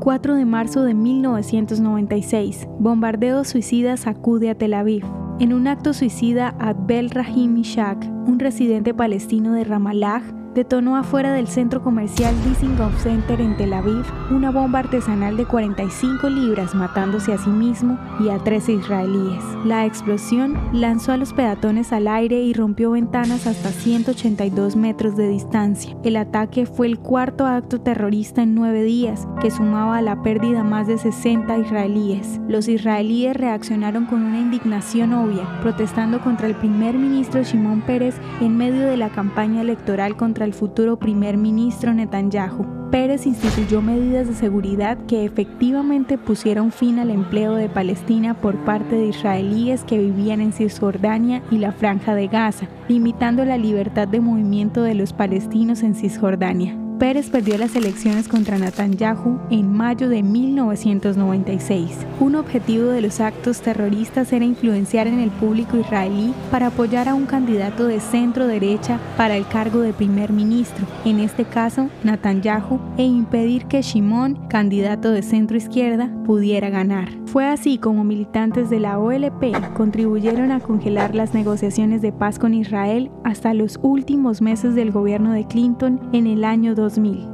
4 de marzo de 1996, bombardeo suicida sacude a Tel Aviv. En un acto suicida, Abel Rahim Ishak, un residente palestino de Ramallah, detonó afuera del centro comercial Dizengoff Center en Tel Aviv una bomba artesanal de 45 libras matándose a sí mismo y a 13 israelíes. La explosión lanzó a los peatones al aire y rompió ventanas hasta 182 metros de distancia. El ataque fue el cuarto acto terrorista en nueve días, que sumaba a la pérdida más de 60 israelíes. Los israelíes reaccionaron con una indignación obvia, protestando contra el primer ministro Shimon Pérez en medio de la campaña electoral contra el futuro primer ministro Netanyahu. Pérez instituyó medidas de seguridad que efectivamente pusieron fin al empleo de Palestina por parte de israelíes que vivían en Cisjordania y la Franja de Gaza, limitando la libertad de movimiento de los palestinos en Cisjordania. Pérez perdió las elecciones contra Netanyahu en mayo de 1996. Un objetivo de los actos terroristas era influenciar en el público israelí para apoyar a un candidato de centro derecha para el cargo de primer ministro, en este caso Netanyahu, e impedir que Shimon, candidato de centro izquierda, pudiera ganar. Fue así como militantes de la OLP contribuyeron a congelar las negociaciones de paz con Israel hasta los últimos meses del gobierno de Clinton en el año 2000.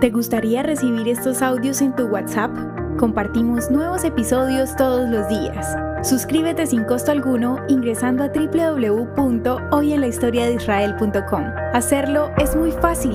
¿Te gustaría recibir estos audios en tu WhatsApp? Compartimos nuevos episodios todos los días. Suscríbete sin costo alguno ingresando a www.hoyenlahistoriadeisrael.com. Hacerlo es muy fácil.